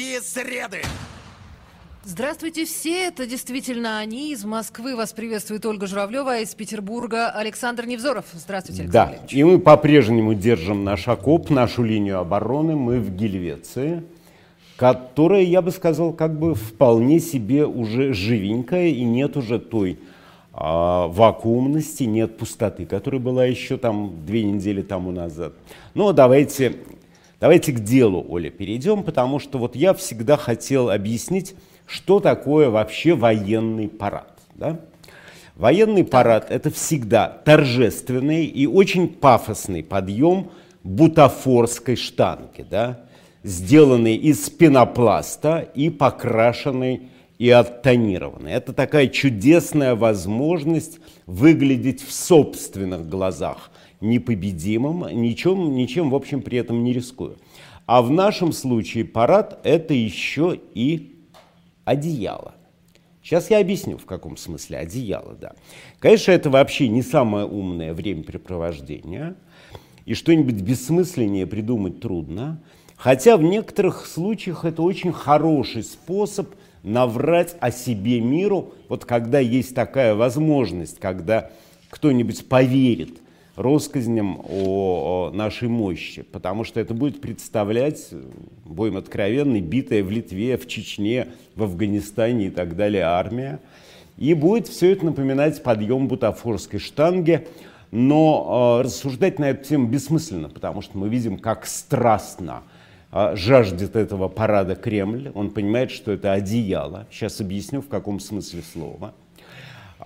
Русские среды! Здравствуйте все, это действительно они. Из Москвы вас приветствует Ольга Журавлева, а из Петербурга Александр Невзоров. Здравствуйте, Александр Да, и мы по-прежнему держим наш окоп, нашу линию обороны. Мы в Гельвеции, которая, я бы сказал, как бы вполне себе уже живенькая, и нет уже той а, вакуумности, нет пустоты, которая была еще там две недели тому назад. Но давайте, давайте к делу, Оля, перейдем, потому что вот я всегда хотел объяснить, что такое вообще военный парад. Да? Военный парад – это всегда торжественный и очень пафосный подъем бутафорской штанги, да? сделанный из пенопласта и покрашенный и оттонированный. Это такая чудесная возможность выглядеть в собственных глазах непобедимым, ничем, ничем в общем, при этом не рискуя. А в нашем случае парад – это еще и одеяло. Сейчас я объясню, в каком смысле одеяло, да. Конечно, это вообще не самое умное времяпрепровождение, и что-нибудь бессмысленнее придумать трудно, хотя в некоторых случаях это очень хороший способ наврать о себе миру, вот когда есть такая возможность, когда кто-нибудь поверит – россказням о, нашей мощи, потому что это будет представлять, будем откровенны, битая в Литве, в Чечне, в Афганистане и так далее армия. И будет все это напоминать подъем бутафорской штанги, но э, рассуждать на эту тему бессмысленно, потому что мы видим, как страстно э, жаждет этого парада Кремль. Он понимает, что это одеяло. Сейчас объясню, в каком смысле слова.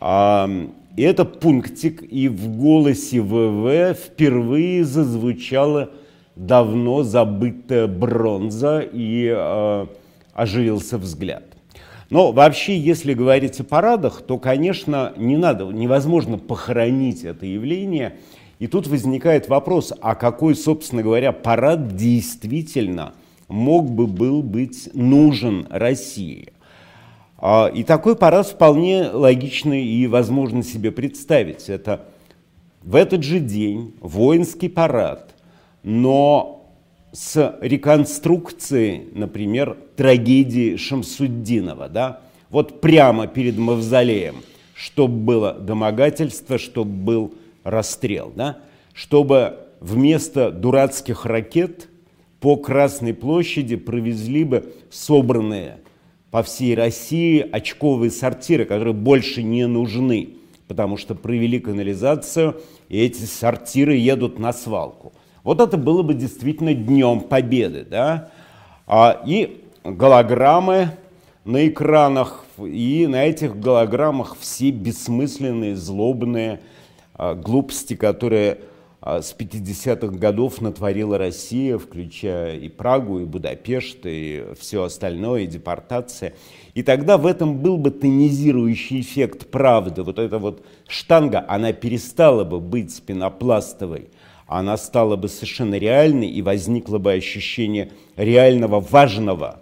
И это пунктик, и в голосе ВВ впервые зазвучала давно забытая бронза, и э, оживился взгляд. Но вообще, если говорить о парадах, то, конечно, не надо, невозможно похоронить это явление. И тут возникает вопрос, а какой, собственно говоря, парад действительно мог бы был быть нужен России? А, и такой парад вполне логично и возможно себе представить. Это в этот же день воинский парад, но с реконструкцией, например, трагедии Шамсуддинова. Да? Вот прямо перед мавзолеем, чтобы было домогательство, чтобы был расстрел. Да? Чтобы вместо дурацких ракет по Красной площади провезли бы собранные по всей России очковые сортиры, которые больше не нужны, потому что провели канализацию, и эти сортиры едут на свалку. Вот это было бы действительно днем победы. Да? А, и голограммы на экранах, и на этих голограммах все бессмысленные, злобные а, глупости, которые с 50-х годов натворила Россия, включая и Прагу, и Будапешт, и все остальное, и депортация. И тогда в этом был бы тонизирующий эффект правды. Вот эта вот штанга, она перестала бы быть пенопластовой, она стала бы совершенно реальной, и возникло бы ощущение реального, важного,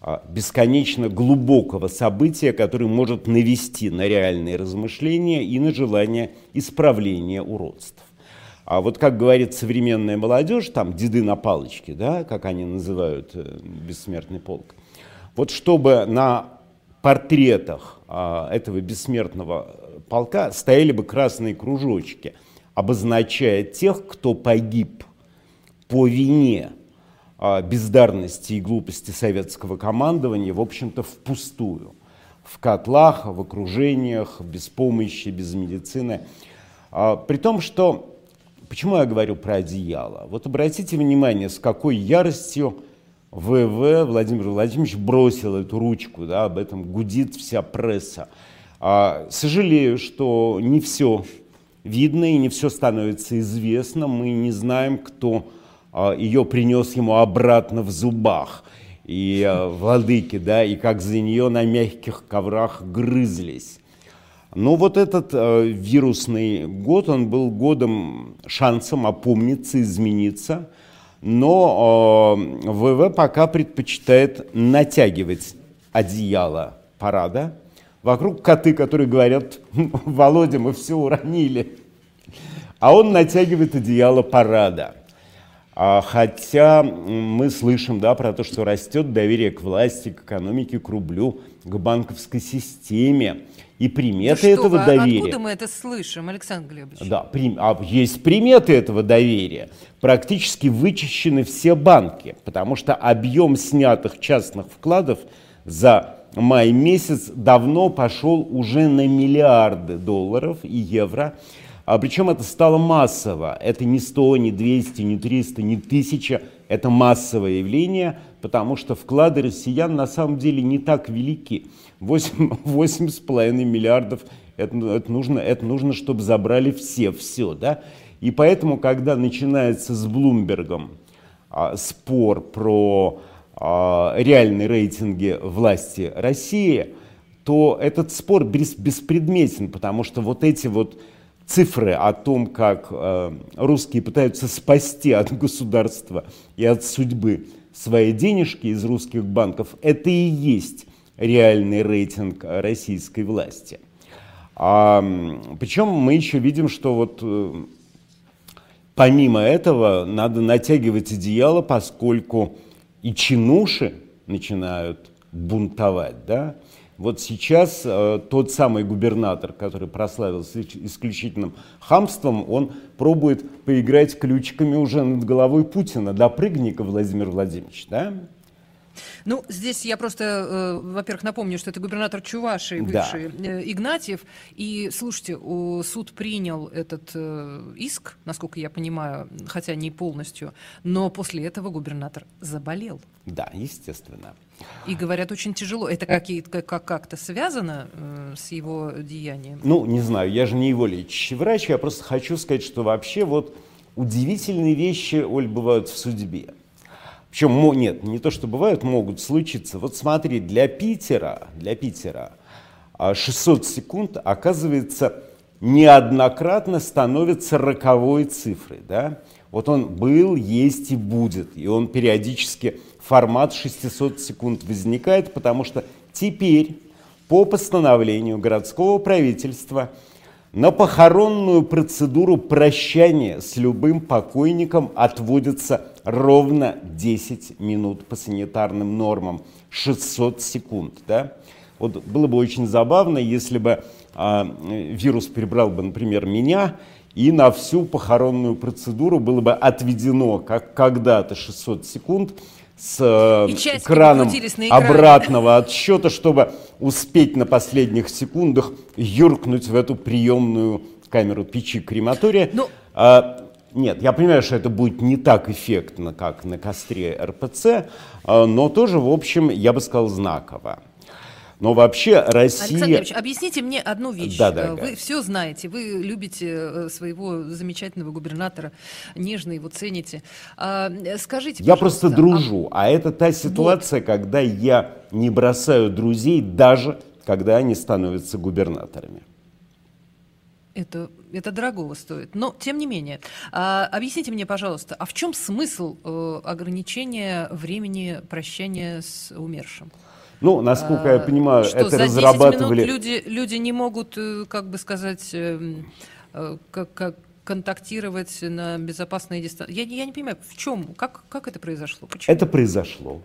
а, бесконечно глубокого события, которое может навести на реальные размышления и на желание исправления уродств. А вот как говорит современная молодежь, там деды на палочке, да, как они называют э, бессмертный полк, вот чтобы на портретах а, этого бессмертного полка стояли бы красные кружочки, обозначая тех, кто погиб по вине а, бездарности и глупости советского командования, в общем-то, впустую. В котлах, в окружениях, без помощи, без медицины. А, при том, что Почему я говорю про одеяло? Вот обратите внимание, с какой яростью ВВ Владимир Владимирович бросил эту ручку, да, об этом гудит вся пресса. А, сожалею, что не все видно и не все становится известно. Мы не знаем, кто а, ее принес ему обратно в зубах. И а, владыки, да, и как за нее на мягких коврах грызлись. Но вот этот э, вирусный год, он был годом шансом опомниться, измениться. Но э, ВВ пока предпочитает натягивать одеяло парада. Вокруг коты, которые говорят, Володя, мы все уронили. А он натягивает одеяло парада. А, хотя мы слышим да, про то, что растет доверие к власти, к экономике, к рублю, к банковской системе. И приметы да этого вы, доверия. Откуда мы это слышим, Александр Глебович? Да, при, а есть приметы этого доверия. Практически вычищены все банки, потому что объем снятых частных вкладов за май месяц давно пошел уже на миллиарды долларов и евро. А причем это стало массово. Это не 100, не 200, не 300, не 1000. Это массовое явление, потому что вклады россиян на самом деле не так велики. 8,5 миллиардов это, это, нужно, это нужно, чтобы забрали все, все. Да? И поэтому, когда начинается с Блумбергом а, спор про а, реальные рейтинги власти России, то этот спор бес, беспредметен, потому что вот эти вот цифры о том, как э, русские пытаются спасти от государства и от судьбы свои денежки из русских банков, это и есть реальный рейтинг российской власти. А, причем мы еще видим, что вот э, помимо этого надо натягивать одеяло, поскольку и чинуши начинают бунтовать, да, вот сейчас э, тот самый губернатор, который прославился исключительным хамством, он пробует поиграть ключиками уже над головой Путина. Допрыгни-ка, Владимир Владимирович, да? Ну, здесь я просто, э, во-первых, напомню, что это губернатор Чувашии, бывший да. э, Игнатьев. И, слушайте, суд принял этот э, иск, насколько я понимаю, хотя не полностью, но после этого губернатор заболел. Да, естественно. И говорят, очень тяжело. Это как-то как, как связано э, с его деянием? Ну, не знаю, я же не его лечащий врач, я просто хочу сказать, что вообще вот удивительные вещи, Оль, бывают в судьбе. Причем, нет, не то, что бывают, могут случиться. Вот смотри, для Питера, для Питера 600 а, секунд, оказывается, неоднократно становится роковой цифрой. Да? Вот он был, есть и будет. И он периодически, формат 600 секунд возникает, потому что теперь по постановлению городского правительства – на похоронную процедуру прощания с любым покойником отводится ровно 10 минут по санитарным нормам, 600 секунд. Да? Вот было бы очень забавно, если бы а, вирус перебрал бы, например, меня, и на всю похоронную процедуру было бы отведено, как когда-то, 600 секунд, с э, краном обратного отсчета, чтобы успеть на последних секундах юркнуть в эту приемную камеру печи крематория. Ну... А, нет, я понимаю, что это будет не так эффектно, как на костре РПЦ, а, но тоже, в общем, я бы сказал, знаково. Но вообще Россия... Александр объясните мне одну вещь. Да, да, вы да. все знаете, вы любите э, своего замечательного губернатора, нежно его цените. А, скажите, Я просто дружу, а... а это та ситуация, вот. когда я не бросаю друзей, даже когда они становятся губернаторами. Это, это дорогого стоит. Но, тем не менее, а, объясните мне, пожалуйста, а в чем смысл э, ограничения времени прощания с умершим? Ну, насколько я а, понимаю, что, это за разрабатывали... минут люди, люди не могут, э, как бы сказать, эм, э, как, как контактировать на безопасной дистанции. Я, я не понимаю, в чем, как, как это произошло? Почему? Это произошло.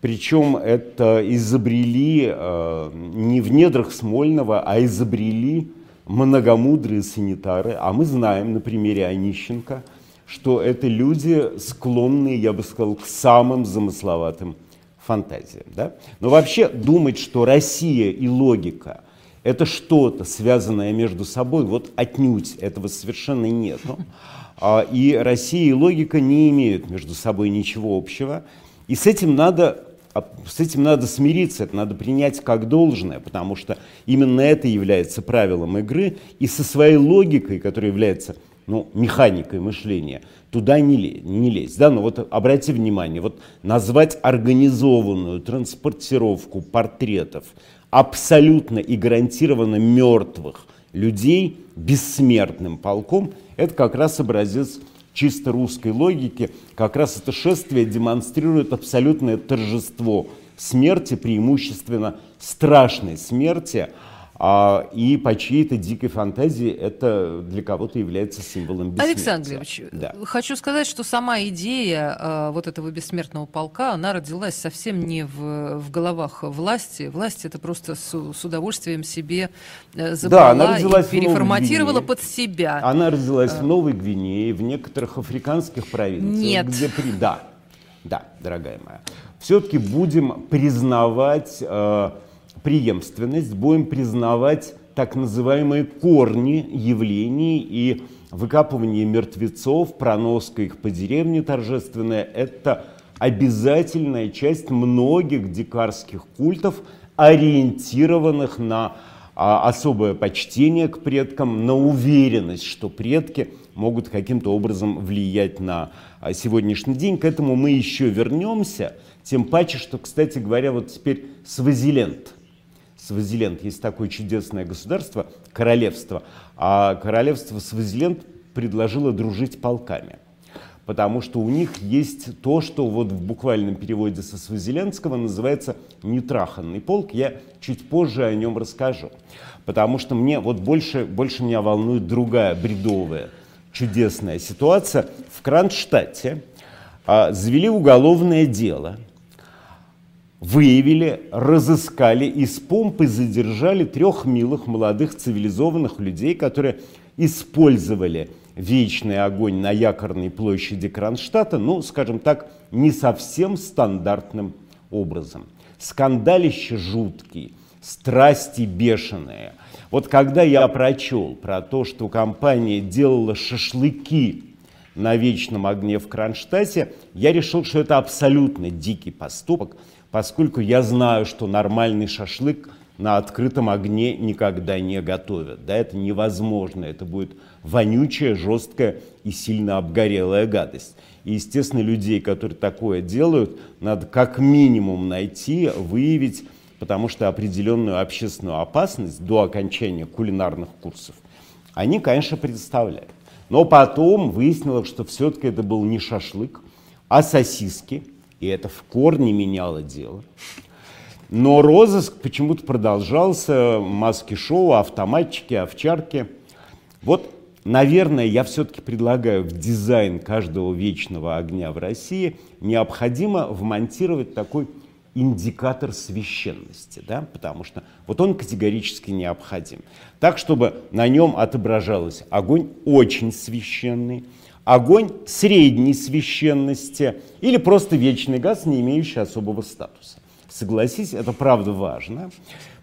Причем это изобрели э, не в недрах Смольного, а изобрели многомудрые санитары. А мы знаем на примере Онищенко, что это люди склонные, я бы сказал, к самым замысловатым фантазия. Да? Но вообще думать, что Россия и логика – это что-то связанное между собой, вот отнюдь этого совершенно нет. А, и Россия и логика не имеют между собой ничего общего. И с этим надо с этим надо смириться, это надо принять как должное, потому что именно это является правилом игры, и со своей логикой, которая является ну, механикой мышления, туда не, не лезть. Да? Но вот обратите внимание, вот назвать организованную транспортировку портретов абсолютно и гарантированно мертвых людей бессмертным полком, это как раз образец чисто русской логики, как раз это шествие демонстрирует абсолютное торжество смерти, преимущественно страшной смерти, а, и по чьей-то дикой фантазии это для кого-то является символом бессмертия. Александр да. хочу сказать, что сама идея а, вот этого бессмертного полка, она родилась совсем не в, в головах власти. Власть это просто с, с удовольствием себе э, забрала да, она родилась и переформатировала под себя. Она родилась а... в Новой Гвинее, в некоторых африканских провинциях. Нет. Где при... Да, да, дорогая моя. Все-таки будем признавать... Э, преемственность, будем признавать так называемые корни явлений и выкапывание мертвецов, проноска их по деревне торжественная – это обязательная часть многих дикарских культов, ориентированных на а, особое почтение к предкам, на уверенность, что предки могут каким-то образом влиять на а, сегодняшний день. К этому мы еще вернемся, тем паче, что, кстати говоря, вот теперь Свазиленд – Свазиленд. Есть такое чудесное государство, королевство. А королевство Свазиленд предложило дружить полками. Потому что у них есть то, что вот в буквальном переводе со свазилендского называется нетраханный полк. Я чуть позже о нем расскажу. Потому что мне вот больше, больше меня волнует другая бредовая чудесная ситуация. В Кронштадте а, завели уголовное дело – выявили, разыскали и с помпой задержали трех милых молодых цивилизованных людей, которые использовали вечный огонь на якорной площади Кронштадта, ну, скажем так, не совсем стандартным образом. Скандалище жуткие, страсти бешеные. Вот когда я прочел про то, что компания делала шашлыки на вечном огне в Кронштадте, я решил, что это абсолютно дикий поступок – поскольку я знаю, что нормальный шашлык на открытом огне никогда не готовят. Да, это невозможно, это будет вонючая, жесткая и сильно обгорелая гадость. И, естественно, людей, которые такое делают, надо как минимум найти, выявить, потому что определенную общественную опасность до окончания кулинарных курсов они, конечно, представляют. Но потом выяснилось, что все-таки это был не шашлык, а сосиски – и это в корне меняло дело. Но розыск почему-то продолжался, маски-шоу, автоматчики, овчарки. Вот, наверное, я все-таки предлагаю в дизайн каждого вечного огня в России необходимо вмонтировать такой индикатор священности, да, потому что вот он категорически необходим. Так, чтобы на нем отображалось огонь очень священный, огонь средней священности или просто вечный газ, не имеющий особого статуса. Согласись, это правда важно,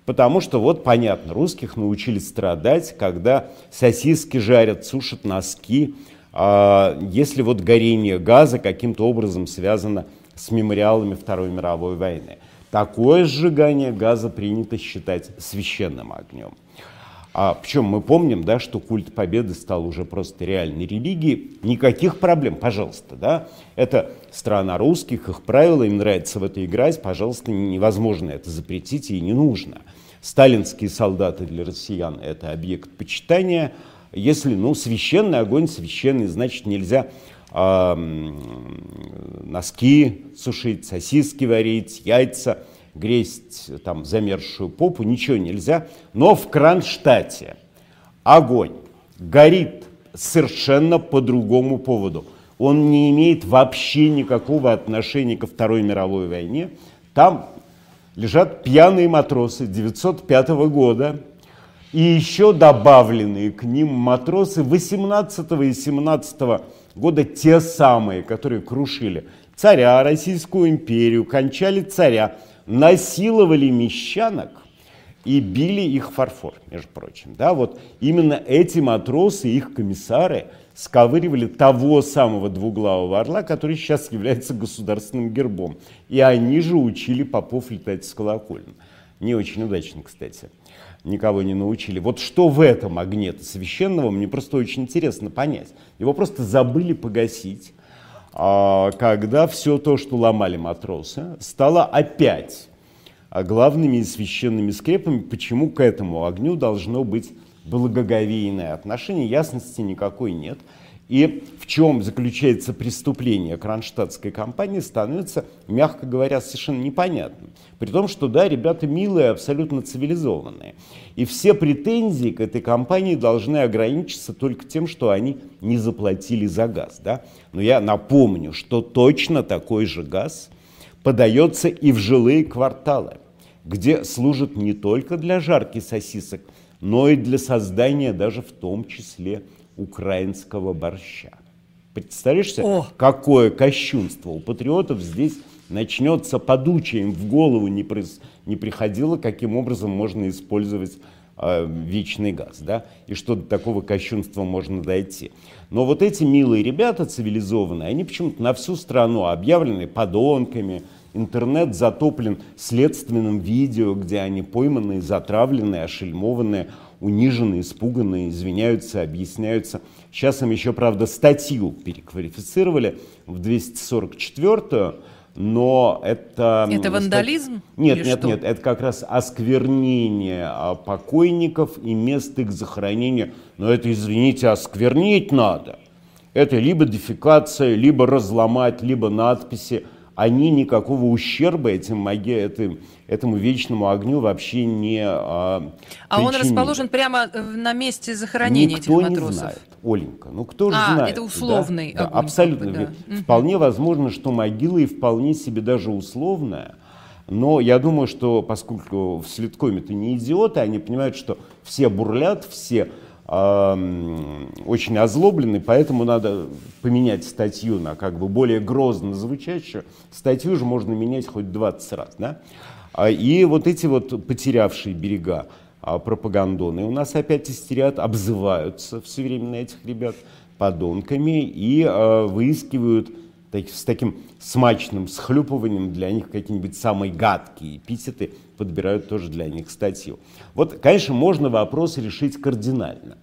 потому что вот понятно, русских научили страдать, когда сосиски жарят, сушат носки, а если вот горение газа каким-то образом связано с мемориалами Второй мировой войны. Такое сжигание газа принято считать священным огнем. А причем мы помним, да, что культ победы стал уже просто реальной религией. Никаких проблем, пожалуйста, да. Это страна русских, их правила, им нравится в это играть, пожалуйста, невозможно это запретить и не нужно. Сталинские солдаты для россиян – это объект почитания. Если, ну, священный огонь священный, значит, нельзя носки сушить, сосиски варить, яйца – гресть там замерзшую попу, ничего нельзя. Но в Кронштадте огонь горит совершенно по другому поводу. Он не имеет вообще никакого отношения ко Второй мировой войне. Там лежат пьяные матросы 905 года, и еще добавленные к ним матросы 18 и 17 года, те самые, которые крушили царя, Российскую империю, кончали царя, насиловали мещанок и били их фарфор, между прочим. Да, вот именно эти матросы, их комиссары сковыривали того самого двуглавого орла, который сейчас является государственным гербом. И они же учили попов летать с колокольным. Не очень удачно, кстати. Никого не научили. Вот что в этом огне священного, мне просто очень интересно понять. Его просто забыли погасить когда все то, что ломали матросы, стало опять главными и священными скрепами, почему к этому огню должно быть благоговейное отношение, ясности никакой нет. И в чем заключается преступление кронштадтской компании, становится, мягко говоря, совершенно непонятным. При том, что, да, ребята милые, абсолютно цивилизованные. И все претензии к этой компании должны ограничиться только тем, что они не заплатили за газ. Да? Но я напомню, что точно такой же газ подается и в жилые кварталы, где служит не только для жарки сосисок, но и для создания даже в том числе украинского борща. Представляешь себе, О! какое кощунство у патриотов здесь начнется подучие, им в голову не, при, не приходило, каким образом можно использовать э, вечный газ, да, и что до такого кощунства можно дойти. Но вот эти милые ребята цивилизованные, они почему-то на всю страну объявлены подонками, интернет затоплен следственным видео, где они пойманные, затравленные, ошельмованные, унижены, испуганные, извиняются, объясняются. Сейчас им еще, правда, статью переквалифицировали в 244-ю, но это... Это вандализм? Нет, нет, что? нет, это как раз осквернение а, покойников и мест их захоронения. Но это, извините, осквернить надо. Это либо дефекация, либо разломать, либо надписи они никакого ущерба этим маге, этим, этому вечному огню вообще не а, А он расположен прямо э, на месте захоронения Никто этих матросов? не знает, Оленька. Ну кто же а, знает? это условный да? огонь. Да, абсолютно. Как бы, да. Вполне возможно, что могила и вполне себе даже условная. Но я думаю, что поскольку в Следкоме-то не идиоты, они понимают, что все бурлят, все очень озлобленный, поэтому надо поменять статью на как бы более грозно звучащую. Статью же можно менять хоть 20 раз. Да? А, и вот эти вот потерявшие берега а, пропагандоны у нас опять истерят, обзываются все время на этих ребят подонками и а, выискивают так, с таким смачным схлюпыванием для них какие-нибудь самые гадкие эпитеты, подбирают тоже для них статью. Вот, конечно, можно вопрос решить кардинально.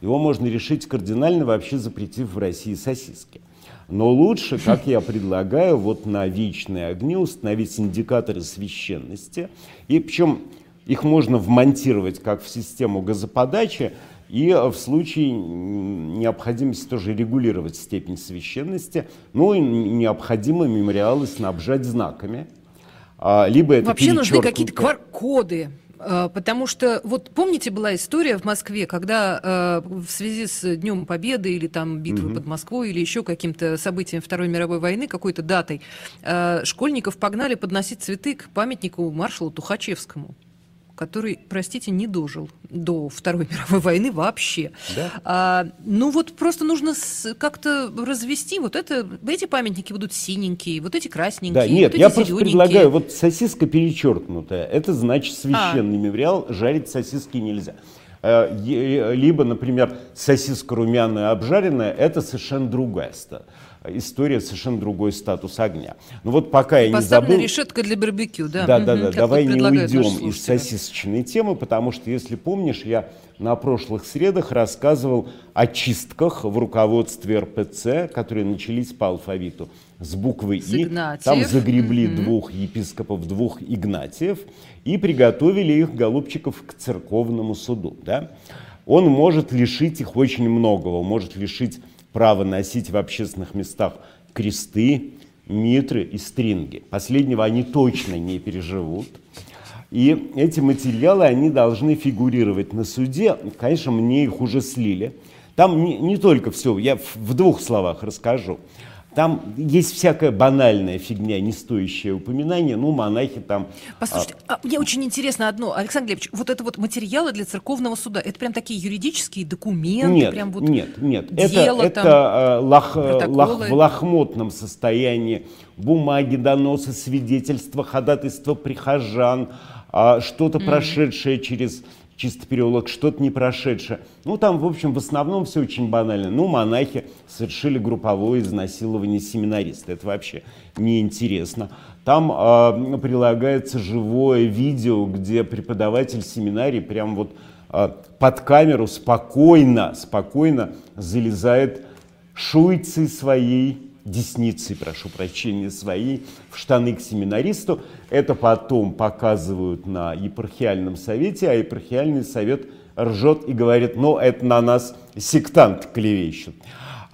Его можно решить кардинально, вообще запретив в России сосиски. Но лучше, как я предлагаю, вот на вечные огни установить индикаторы священности. И причем их можно вмонтировать как в систему газоподачи, и в случае необходимости тоже регулировать степень священности, ну и необходимо мемориалы снабжать знаками. А, либо это Вообще нужны какие-то QR-коды. А, потому что, вот помните, была история в Москве, когда э, в связи с Днем Победы или там битвой угу. под Москвой или еще каким-то событием Второй мировой войны, какой-то датой, э, школьников погнали подносить цветы к памятнику маршалу Тухачевскому который, простите, не дожил до Второй мировой войны вообще. Да? А, ну вот просто нужно как-то развести. Вот это, эти памятники будут синенькие, вот эти красненькие. Да, нет, вот я просто предлагаю, вот сосиска перечеркнутая, это значит священный а. мемориал, жарить сосиски нельзя. А, либо, например, сосиска румяная обжаренная, это совершенно другая история история совершенно другой статус огня. Ну вот пока я не забыл... решетка для барбекю, да? Да, да, да. Давай не уйдем из сосисочной темы, потому что, если помнишь, я на прошлых средах рассказывал о чистках в руководстве РПЦ, которые начались по алфавиту с буквы «И». Там загребли mm двух епископов, двух Игнатиев и приготовили их, голубчиков, к церковному суду. Да? Он может лишить их очень многого, может лишить право носить в общественных местах кресты, митры и стринги. Последнего они точно не переживут. И эти материалы, они должны фигурировать на суде. Конечно, мне их уже слили. Там не, не только все, я в, двух словах расскажу. Там есть всякая банальная фигня, не стоящая упоминания. Ну, монахи там... Послушайте, а... мне очень интересно одно. Александр Глебович, вот это вот материалы для церковного суда, это прям такие юридические документы? Нет, прям вот нет, нет. Дело, это, там, это лох, лох, в лохмотном состоянии бумаги, доносы, свидетельства, ходатайства прихожан, а, что-то mm. прошедшее через чисто переулок, что-то не прошедшее. Ну, там, в общем, в основном все очень банально. Ну, монахи совершили групповое изнасилование семинариста. Это вообще неинтересно. Там э, прилагается живое видео, где преподаватель семинарии прям вот э, под камеру спокойно, спокойно залезает шуйцей своей десницей, прошу прощения, своей в штаны к семинаристу. Это потом показывают на епархиальном совете, а епархиальный совет ржет и говорит, ну, это на нас сектант клевещут.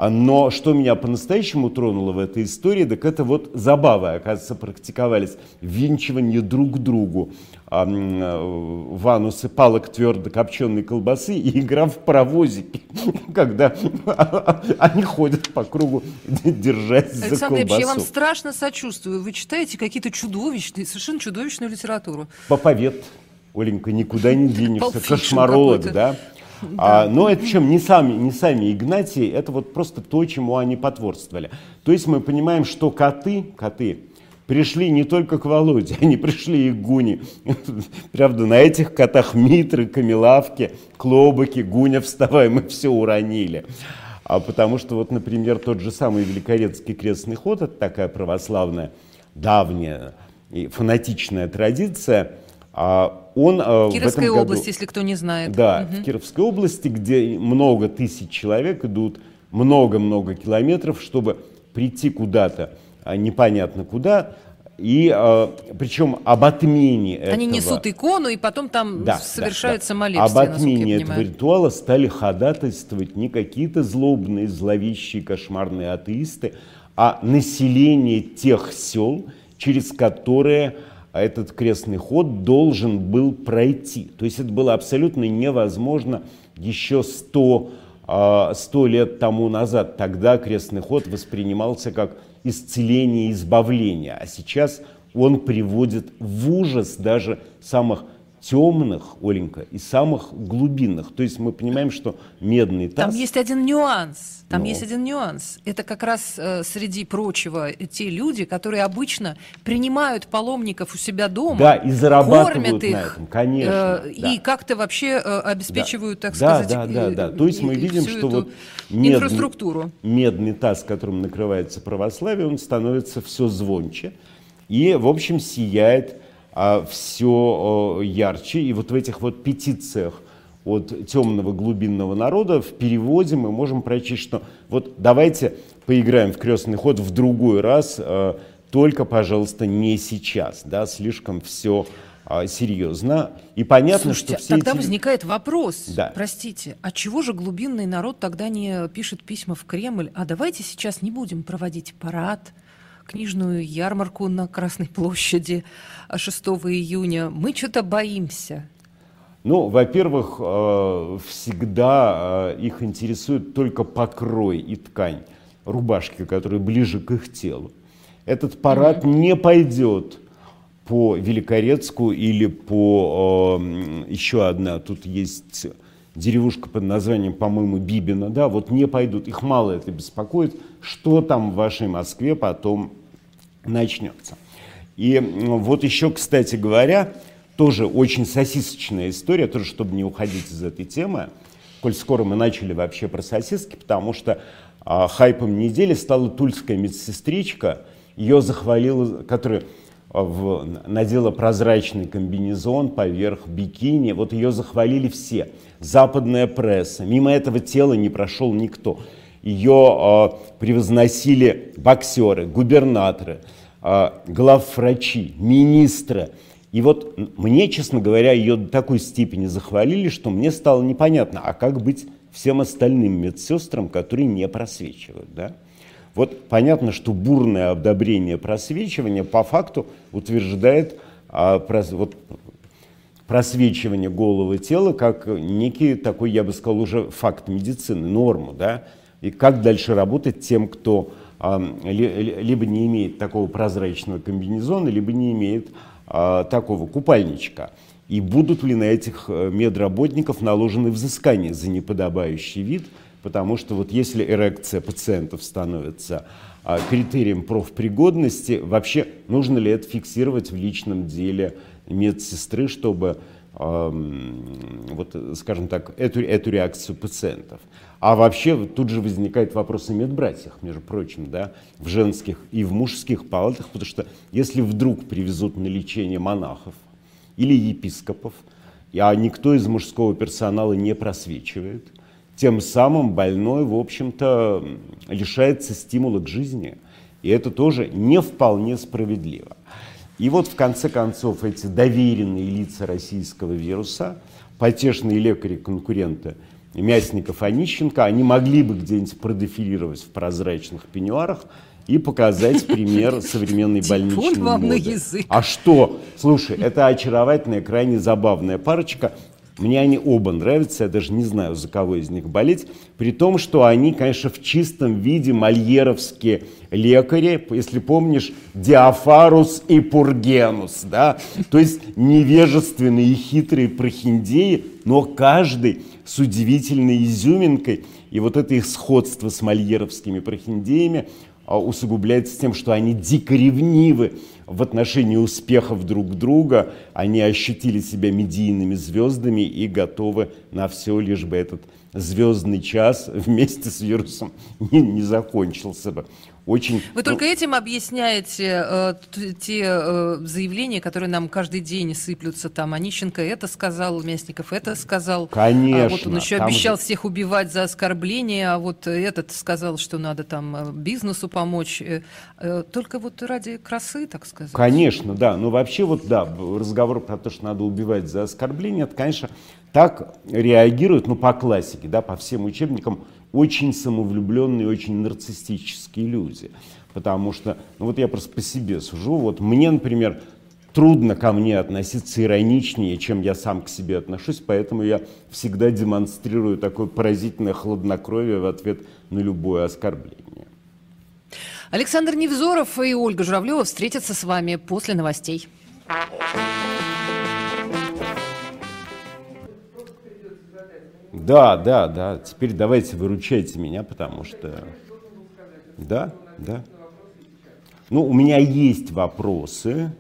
А, но что меня по-настоящему тронуло в этой истории, так это вот забавы, оказывается, практиковались. Винчивание друг к другу а, в анусы палок твердо копченой колбасы и игра в паровозики, когда они ходят по кругу, держась за Александр колбасу. я вам страшно сочувствую. Вы читаете какие-то чудовищные, совершенно чудовищную литературу. Поповед, Оленька, никуда не денешься. Кошмаролог, да? А, но это причем не сами, не сами Игнатии, это вот просто то, чему они потворствовали. То есть мы понимаем, что коты, коты пришли не только к Володе, они пришли и к Гуне. Правда, на этих котах Митры, Камилавки, Клобыки, Гуня, вставай, мы все уронили. А потому что вот, например, тот же самый Великорецкий крестный ход, это такая православная, давняя и фанатичная традиция, а он э, Кировская в этом область, если кто не знает. Да, угу. в Кировской области, где много тысяч человек идут, много-много километров, чтобы прийти куда-то, а непонятно куда, и а, причем об отмене Они этого... несут икону, и потом там да, совершается да, да. молебствие, Об отмене этого ритуала стали ходатайствовать не какие-то злобные, зловещие, кошмарные атеисты, а население тех сел, через которые а этот крестный ход должен был пройти. То есть это было абсолютно невозможно еще 100, 100 а, лет тому назад. Тогда крестный ход воспринимался как исцеление избавление, а сейчас он приводит в ужас даже самых темных, Оленька, и самых глубинных. То есть мы понимаем, что медный таз... Там есть один нюанс. Там Но... есть один нюанс. Это как раз, э, среди прочего, те люди, которые обычно принимают паломников у себя дома, да, и зарабатывают их, на этом, конечно. Э, да. И как-то вообще э, обеспечивают, да. так сказать, да, да, да, да. То есть мы видим, что вот медный, инфраструктуру. медный таз, которым накрывается православие, он становится все звонче и, в общем, сияет все ярче. И вот в этих вот петициях от темного глубинного народа в переводе мы можем прочесть, что вот давайте поиграем в крестный ход в другой раз, а, только, пожалуйста, не сейчас, да, слишком все а, серьезно. И понятно, Слушайте, что все тогда эти... возникает вопрос, да. простите, а чего же глубинный народ тогда не пишет письма в Кремль? А давайте сейчас не будем проводить парад, книжную ярмарку на Красной площади 6 июня. Мы что-то боимся. Ну, во-первых, э, всегда э, их интересует только покрой и ткань рубашки, которые ближе к их телу. Этот парад mm-hmm. не пойдет по Великорецку или по э, еще одна, тут есть деревушка под названием, по-моему, Бибина, да, вот не пойдут, их мало это беспокоит, что там в вашей Москве потом начнется. И вот еще, кстати говоря, тоже очень сосисочная история, тоже чтобы не уходить из этой темы, коль скоро мы начали вообще про сосиски, потому что а, хайпом недели стала тульская медсестричка, ее захвалила, которая а, в, надела прозрачный комбинезон поверх бикини, вот ее захвалили все, западная пресса, мимо этого тела не прошел никто. Ее э, превозносили боксеры, губернаторы, главврачи, министры. И вот мне, честно говоря, ее до такой степени захвалили, что мне стало непонятно, а как быть всем остальным медсестрам, которые не просвечивают. Да? Вот понятно, что бурное одобрение просвечивания по факту утверждает а, прос, вот, просвечивание головы тела как некий такой, я бы сказал, уже факт медицины, норму. Да? и как дальше работать тем, кто а, либо не имеет такого прозрачного комбинезона, либо не имеет а, такого купальничка. И будут ли на этих э, медработников наложены взыскания за неподобающий вид, потому что вот если эрекция пациентов становится а, критерием профпригодности, вообще нужно ли это фиксировать в личном деле медсестры, чтобы вот, скажем так, эту, эту реакцию пациентов. А вообще тут же возникает вопрос о медбратьях, между прочим, да, в женских и в мужских палатах, потому что если вдруг привезут на лечение монахов или епископов, а никто из мужского персонала не просвечивает, тем самым больной, в общем-то, лишается стимула к жизни. И это тоже не вполне справедливо. И вот в конце концов эти доверенные лица российского вируса, потешные лекари-конкуренты Мясников, Онищенко, они могли бы где-нибудь продефилировать в прозрачных пеньюарах и показать пример современной больничной моды. А что? Слушай, это очаровательная, крайне забавная парочка. Мне они оба нравятся, я даже не знаю, за кого из них болеть. При том, что они, конечно, в чистом виде мольеровские лекари, если помнишь, Диафарус и Пургенус, да? То есть невежественные и хитрые прохиндеи, но каждый с удивительной изюминкой. И вот это их сходство с мольеровскими прохиндеями а, усугубляется тем, что они дико ревнивы в отношении успехов друг друга, они ощутили себя медийными звездами и готовы на все, лишь бы этот звездный час вместе с вирусом не, не закончился бы. Очень, Вы ну, только этим объясняете э, те э, заявления, которые нам каждый день сыплются. Там Онищенко это сказал, Мясников это сказал. Конечно. А вот он еще обещал же... всех убивать за оскорбление, а вот этот сказал, что надо там э, бизнесу помочь. Э, э, только вот ради красы, так сказать. Конечно, да. Но вообще вот, да, разговор про то, что надо убивать за оскорбление, это, конечно, так реагируют, ну, по классике, да, по всем учебникам, очень самовлюбленные, очень нарциссические люди. Потому что, ну вот я просто по себе сужу, вот мне, например, трудно ко мне относиться ироничнее, чем я сам к себе отношусь, поэтому я всегда демонстрирую такое поразительное хладнокровие в ответ на любое оскорбление. Александр Невзоров и Ольга Журавлева встретятся с вами после новостей. Да, да, да. Теперь давайте выручайте меня, потому что... Да, да. Ну, у меня есть вопросы.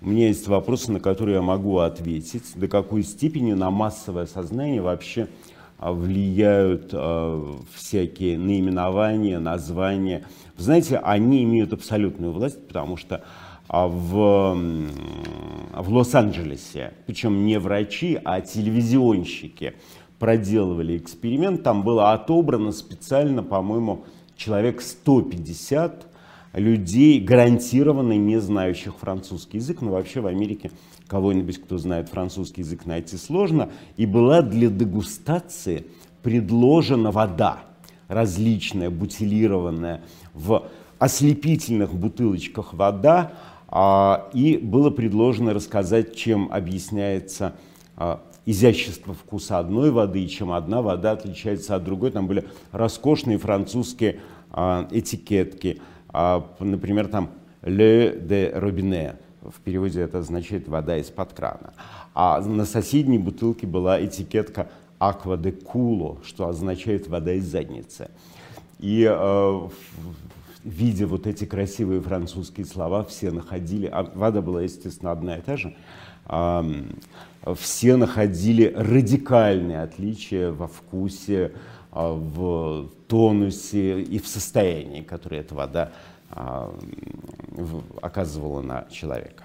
У меня есть вопросы, на которые я могу ответить. До какой степени на массовое сознание вообще а, влияют э, всякие наименования, названия. Вы знаете, они имеют абсолютную власть, потому что а, в, в Лос-Анджелесе, причем не врачи, а телевизионщики, проделывали эксперимент, там было отобрано специально, по-моему, человек 150 людей, гарантированно не знающих французский язык, но вообще в Америке кого-нибудь, кто знает французский язык, найти сложно, и была для дегустации предложена вода, различная, бутилированная, в ослепительных бутылочках вода, а, и было предложено рассказать, чем объясняется а, изящество вкуса одной воды, чем одна вода отличается от другой. Там были роскошные французские а, этикетки. А, например, там «le de robinet». В переводе это означает «вода из-под крана». А на соседней бутылке была этикетка «aqua de culo», что означает «вода из задницы». И э, видя вот эти красивые французские слова, все находили, а вода была, естественно, одна и та же, все находили радикальные отличия во вкусе, а, в тонусе и в состоянии, которое эта вода оказывала на человека.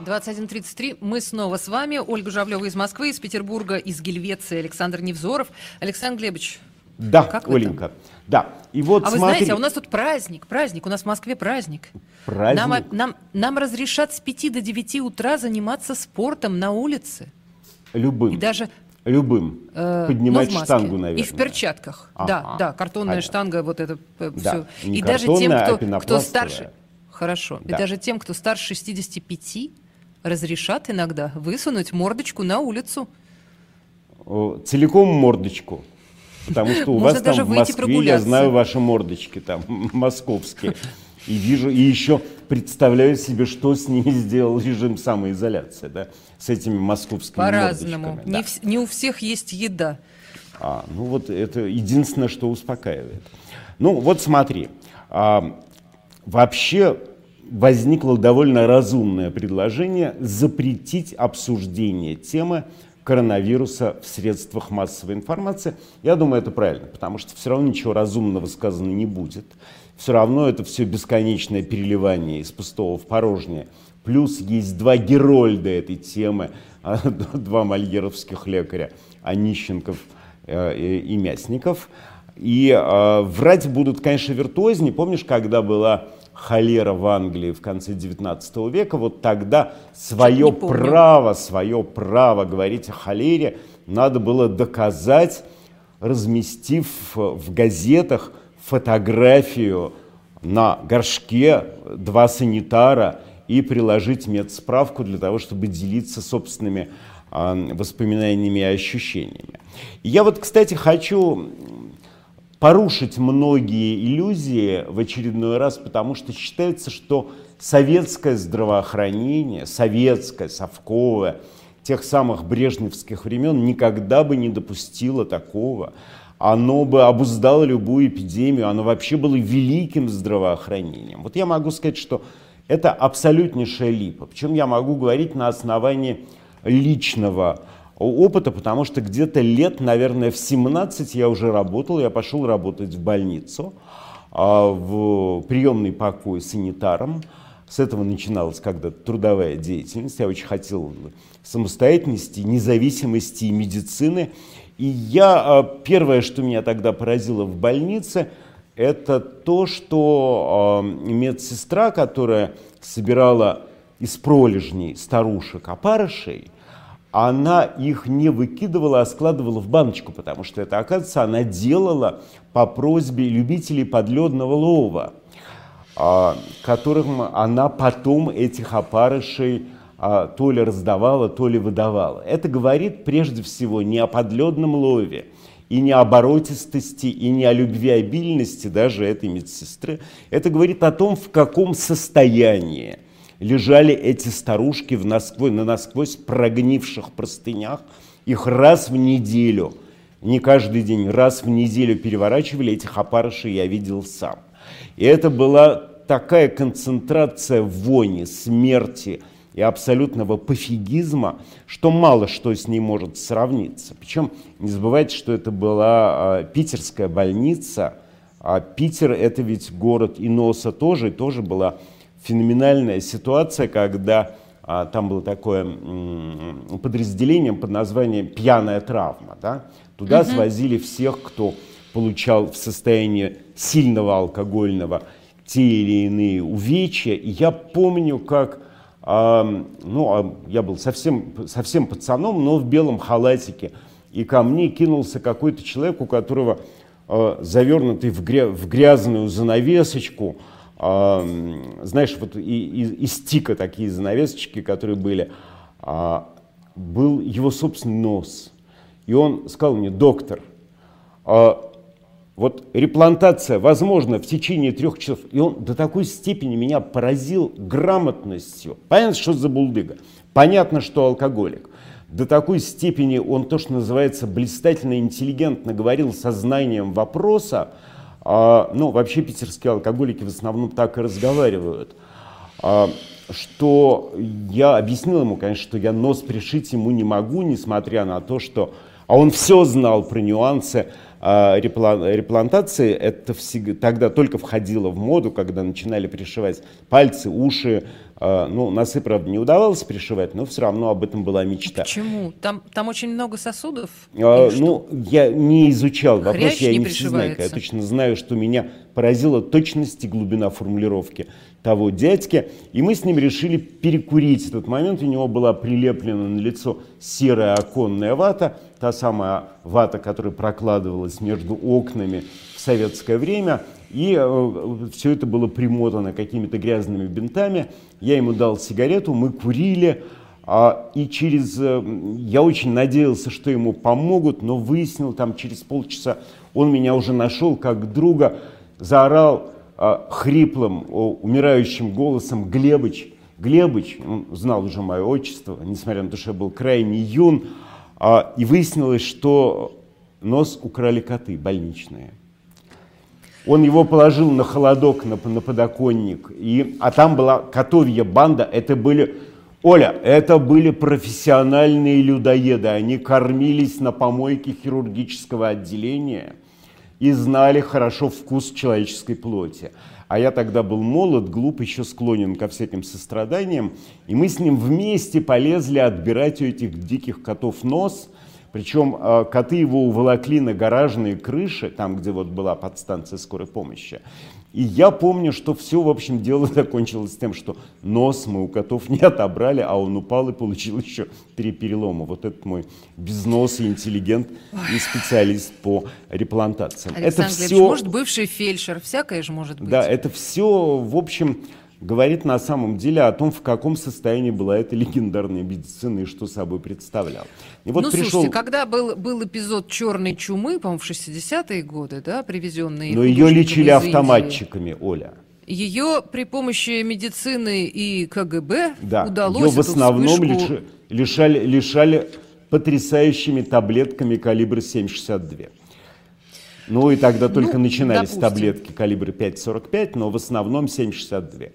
21.33. Мы снова с вами. Ольга Жавлева из Москвы, из Петербурга, из Гельвеции Александр Невзоров. Александр Глебович, да, как Оленька. Да. И вот а смотри. вы знаете, а у нас тут праздник, праздник, у нас в Москве праздник. Праздник? Нам, нам, нам разрешат с 5 до 9 утра заниматься спортом на улице. Любым. И даже Любым. Э, Поднимать штангу, наверное. И в перчатках. Ага. Да, да, картонная Понятно. штанга, вот это э, да. все. Не и даже тем, а кто, кто старше. Хорошо. Да. И даже тем, кто старше 65, разрешат иногда высунуть мордочку на улицу. Целиком мордочку. Потому что у вас там в Москве, я знаю ваши мордочки там московские. И вижу, и еще представляю себе, что с ними сделал режим самоизоляции, да, с этими московскими По-разному. Да. Не, не у всех есть еда. А, ну вот это единственное, что успокаивает. Ну вот смотри, а, вообще возникло довольно разумное предложение запретить обсуждение темы коронавируса в средствах массовой информации. Я думаю, это правильно, потому что все равно ничего разумного сказано не будет. Все равно это все бесконечное переливание из пустого в порожнее. Плюс есть два герольда этой темы, а, два мальеровских лекаря, Онищенков э, и Мясников. И э, врать будут, конечно, виртуознее. Помнишь, когда была холера в Англии в конце 19 века, вот тогда свое право, свое право говорить о холере надо было доказать, разместив в газетах фотографию на горшке два санитара и приложить медсправку для того, чтобы делиться собственными э, воспоминаниями и ощущениями. Я вот, кстати, хочу порушить многие иллюзии в очередной раз, потому что считается, что советское здравоохранение, советское, совковое, тех самых брежневских времен никогда бы не допустило такого. Оно бы обуздало любую эпидемию, оно вообще было великим здравоохранением. Вот я могу сказать, что это абсолютнейшая липа. Причем я могу говорить на основании личного опыта, потому что где-то лет, наверное, в 17 я уже работал, я пошел работать в больницу, а, в приемный покой санитаром. С этого начиналась когда-то трудовая деятельность. Я очень хотел самостоятельности, независимости и медицины. И я, а, первое, что меня тогда поразило в больнице, это то, что а, медсестра, которая собирала из пролежней старушек опарышей, она их не выкидывала, а складывала в баночку, потому что это, оказывается, она делала по просьбе любителей подледного лова, а, которым она потом этих опарышей а, то ли раздавала, то ли выдавала. Это говорит прежде всего не о подледном лове, и не о оборотистости, и не о любвеобильности даже этой медсестры. Это говорит о том, в каком состоянии лежали эти старушки в насквозь, на насквозь прогнивших простынях. Их раз в неделю, не каждый день, раз в неделю переворачивали, этих опарышей я видел сам. И это была такая концентрация вони, смерти и абсолютного пофигизма, что мало что с ней может сравниться. Причем не забывайте, что это была э, питерская больница, а Питер это ведь город и носа тоже, и тоже была феноменальная ситуация, когда а, там было такое подразделение под названием «пьяная травма». Да? Туда угу. свозили всех, кто получал в состоянии сильного алкогольного те или иные увечья. И я помню, как а, ну, а я был совсем, совсем пацаном, но в белом халатике. И ко мне кинулся какой-то человек, у которого завернутый в, гря в грязную занавесочку, знаешь, вот и, и, из тика такие занавесочки, которые были, а, был его собственный нос. И он сказал мне, доктор, а, вот реплантация возможна в течение трех часов. И он до такой степени меня поразил грамотностью. Понятно, что за булдыга. Понятно, что алкоголик. До такой степени он то, что называется блистательно интеллигентно говорил со знанием вопроса, а, ну, вообще питерские алкоголики в основном так и разговаривают. А, что я объяснил ему, конечно, что я нос пришить ему не могу, несмотря на то, что... А он все знал про нюансы а, реплантации. Это всегда, тогда только входило в моду, когда начинали пришивать пальцы, уши, а, ну, носы, правда, не удавалось пришивать, но все равно об этом была мечта. Почему? Там, там очень много сосудов? А, ну, я не изучал вопрос, Хрящ я не, не всезнайка. Я точно знаю, что меня поразила точность и глубина формулировки того дядьки. И мы с ним решили перекурить этот момент. У него была прилеплена на лицо серая оконная вата, та самая вата, которая прокладывалась между окнами в советское время – и э, все это было примотано какими-то грязными бинтами. Я ему дал сигарету, мы курили. А, и через... Э, я очень надеялся, что ему помогут, но выяснил там через полчаса, он меня уже нашел как друга, заорал а, хриплым, умирающим голосом «Глебыч!» Глебыч, он знал уже мое отчество, несмотря на то, что я был крайне юн, а, и выяснилось, что нос украли коты больничные. Он его положил на холодок, на, на подоконник. И, а там была котовья банда. Это были, Оля, это были профессиональные людоеды. Они кормились на помойке хирургического отделения и знали хорошо вкус человеческой плоти. А я тогда был молод, глуп, еще склонен ко всяким состраданиям. И мы с ним вместе полезли отбирать у этих диких котов нос – причем э, коты его уволокли на гаражные крыши, там, где вот была подстанция скорой помощи. И я помню, что все, в общем, дело закончилось тем, что нос мы у котов не отобрали, а он упал и получил еще три перелома. Вот этот мой безносый интеллигент и специалист по реплантациям. Александр это все... может, бывший фельдшер, всякое же может быть. Да, это все, в общем, говорит на самом деле о том, в каком состоянии была эта легендарная медицина и что собой представляла. И вот ну, пришел... слушайте, когда был, был эпизод черной чумы, по-моему, в 60-е годы, да, привезенный... Но ее лечили автоматчиками, Оля. Ее при помощи медицины и КГБ да, удалось ее в основном вспышку... лишали, лишали потрясающими таблетками калибра 7,62. Ну и тогда только ну, начинались допустим. таблетки калибра 5,45, но в основном 7,62.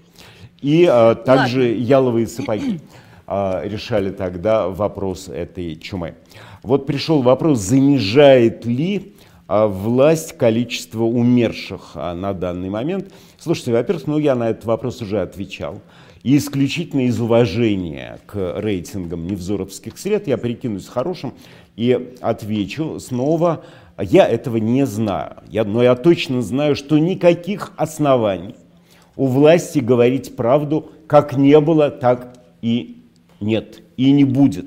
И а, также Ладно. яловые сапоги а, решали тогда вопрос этой чумы. Вот пришел вопрос, занижает ли а, власть количество умерших а, на данный момент. Слушайте, во-первых, ну я на этот вопрос уже отвечал. И исключительно из уважения к рейтингам невзоровских сред я прикинусь хорошим и отвечу снова, я этого не знаю. Я, но я точно знаю, что никаких оснований у власти говорить правду как не было, так и нет. И не будет.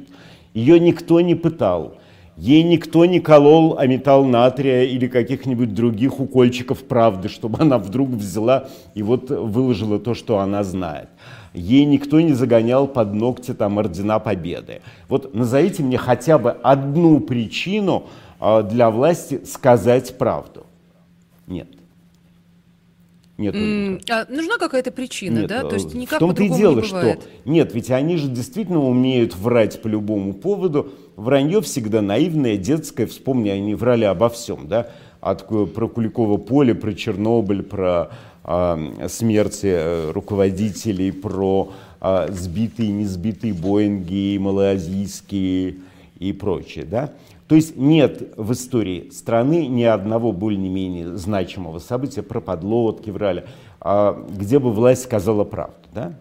Ее никто не пытал. Ей никто не колол а металл натрия или каких-нибудь других укольчиков правды, чтобы она вдруг взяла и вот выложила то, что она знает. Ей никто не загонял под ногти там ордена победы. Вот назовите мне хотя бы одну причину а, для власти сказать правду. Нет. Нет. А нужна какая-то причина, нет, да? То есть никак в том-то и дело, не что нет, ведь они же действительно умеют врать по любому поводу. Вранье всегда наивное, детское. Вспомни, они врали обо всем, да? От, про Куликово поле, про Чернобыль, про э, смерти э, руководителей, про э, сбитые не сбитые Боинги, малоазийские и прочее, да? То есть нет в истории страны ни одного более-менее значимого события про подлодки врали, а, где бы власть сказала правду. Да?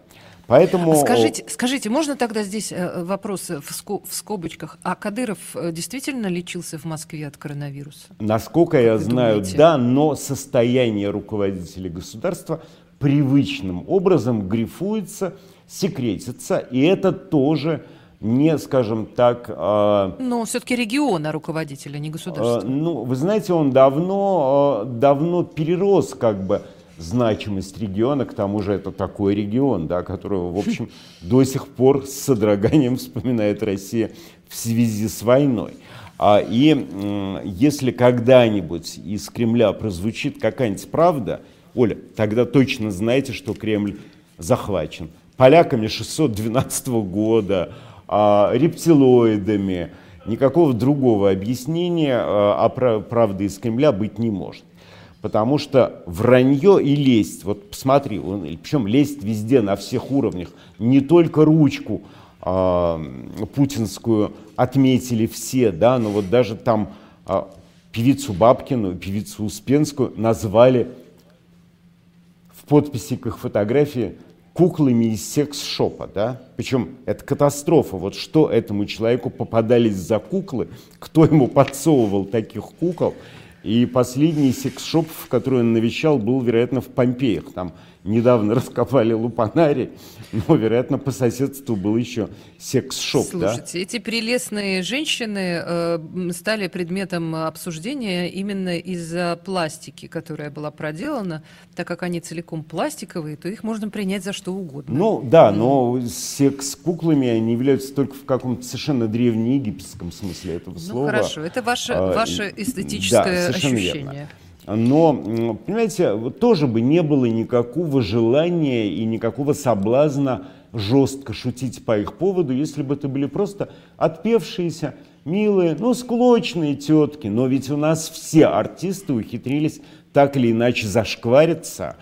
Поэтому... А скажите, скажите, можно тогда здесь э, вопрос в, в скобочках? А Кадыров э, действительно лечился в Москве от коронавируса? Насколько я знаю, думаете? да, но состояние руководителя государства привычным образом грифуется, секретится, и это тоже не, скажем так... Э, Но все-таки региона руководителя, не государства. Э, ну, вы знаете, он давно, э, давно перерос как бы значимость региона, к тому же это такой регион, да, которого, в общем, до сих пор с содроганием вспоминает Россия в связи с войной. А, и если когда-нибудь из Кремля прозвучит какая-нибудь правда, Оля, тогда точно знаете, что Кремль захвачен. Поляками 612 года, а, рептилоидами, никакого другого объяснения а, правды из Кремля быть не может. Потому что вранье и лесть, вот посмотри, он, причем лесть везде, на всех уровнях, не только ручку э, путинскую отметили все, да, но вот даже там э, певицу Бабкину, певицу Успенскую назвали в подписи к их фотографии куклами из секс-шопа, да? Причем это катастрофа. Вот что этому человеку попадались за куклы, кто ему подсовывал таких кукол. И последний секс-шоп, в который он навещал, был, вероятно, в Помпеях. Там недавно раскопали лупанарий, но, вероятно, по соседству был еще секс-шоп. Слушайте, да? эти прелестные женщины э, стали предметом обсуждения именно из-за пластики, которая была проделана. Так как они целиком пластиковые, то их можно принять за что угодно. Ну да, но секс-куклами они являются только в каком-то совершенно древнеегипетском смысле этого ну, слова. Ну хорошо, это ваше, а, ваше эстетическое да, ощущение. Верно. Но, понимаете, тоже бы не было никакого желания и никакого соблазна жестко шутить по их поводу, если бы это были просто отпевшиеся, милые, ну, склочные тетки. Но ведь у нас все артисты ухитрились так или иначе зашквариться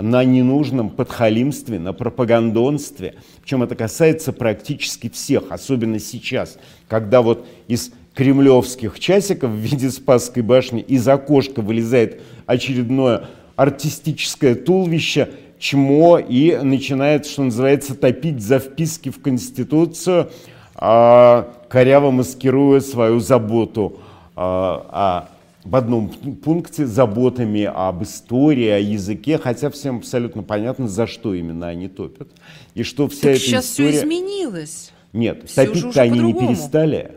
на ненужном подхалимстве, на пропагандонстве. Причем это касается практически всех, особенно сейчас, когда вот из кремлевских часиков в виде Спасской башни из окошка вылезает очередное артистическое туловище, чмо и начинает, что называется, топить за вписки в Конституцию, а, коряво маскируя свою заботу а, о в одном пункте заботами об истории, о языке, хотя всем абсолютно понятно, за что именно они топят. И что вся так эта сейчас история... все изменилось. Нет, топить-то они не перестали.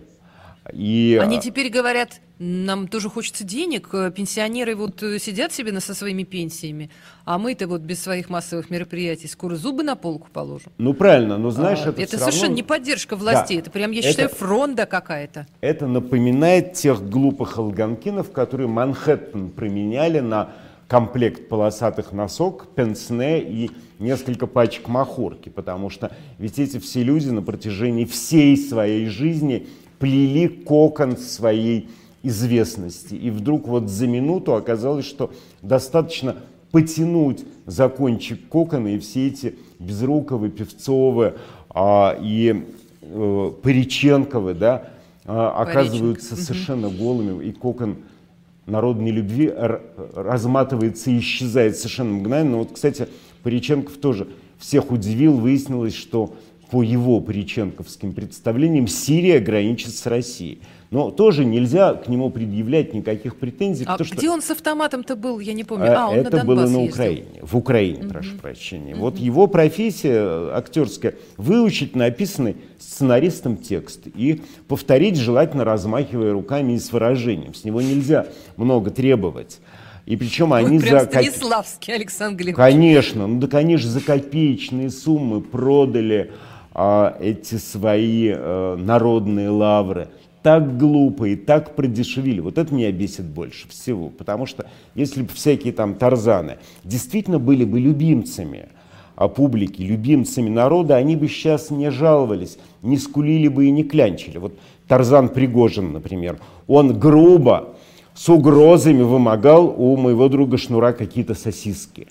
И... Они а, теперь говорят, нам тоже хочется денег, э, пенсионеры вот э, сидят себе со своими пенсиями, а мы-то вот без своих массовых мероприятий скоро зубы на полку положим. Ну правильно, но знаешь, а, это, это совершенно равно... не поддержка властей, да, это прям, я это, считаю, фронта какая-то. Это напоминает тех глупых алганкинов, которые Манхэттен променяли на комплект полосатых носок, пенсне и несколько пачек махорки, потому что ведь эти все люди на протяжении всей своей жизни плели кокон своей известности. И вдруг вот за минуту оказалось, что достаточно потянуть за кончик кокона, и все эти Безруковы, Певцовы а, и э, Париченковы, да, а, оказываются совершенно голыми, и кокон народной любви разматывается и исчезает совершенно мгновенно. Вот, кстати, Париченков тоже всех удивил, выяснилось, что по его приченковским представлениям Сирия граничит с Россией. Но тоже нельзя к нему предъявлять никаких претензий. А потому, где что... он с автоматом-то был, я не помню. А, а он это на было на Украине, ездил. в Украине, mm-hmm. прошу прощения. Mm-hmm. Вот его профессия актерская выучить написанный сценаристом текст и повторить, желательно размахивая руками и с выражением. С него нельзя много требовать. И причем они прям за... Станиславский, Александр Глебович. Конечно, ну да, конечно, за копеечные суммы продали эти свои а, народные лавры так глупо и так продешевили. Вот это меня бесит больше всего. Потому что если бы всякие там Тарзаны действительно были бы любимцами а публики, любимцами народа, они бы сейчас не жаловались, не скулили бы и не клянчили. Вот Тарзан Пригожин, например, он грубо, с угрозами вымогал у моего друга Шнура какие-то сосиски.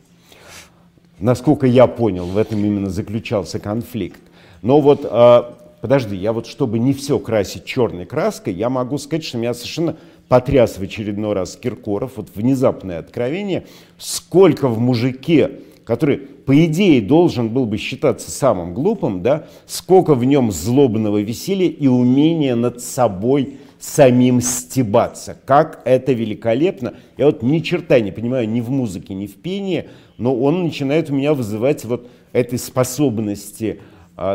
Насколько я понял, в этом именно заключался конфликт. Но вот а, подожди, я вот чтобы не все красить черной краской, я могу сказать, что меня совершенно потряс в очередной раз Киркоров, вот внезапное откровение, сколько в мужике, который, по идее, должен был бы считаться самым глупым, да, сколько в нем злобного веселья и умения над собой самим стебаться. Как это великолепно. Я вот ни черта не понимаю ни в музыке, ни в пении, но он начинает у меня вызывать вот этой способности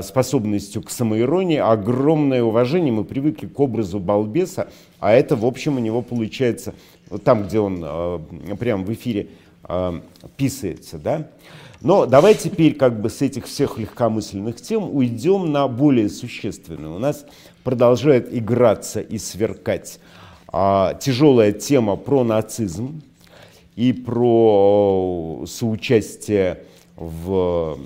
способностью к самоиронии, огромное уважение. Мы привыкли к образу балбеса, а это, в общем, у него получается там, где он э, прямо в эфире э, писается. Да? Но давай теперь как бы с этих всех легкомысленных тем уйдем на более существенные. У нас продолжает играться и сверкать э, тяжелая тема про нацизм и про соучастие в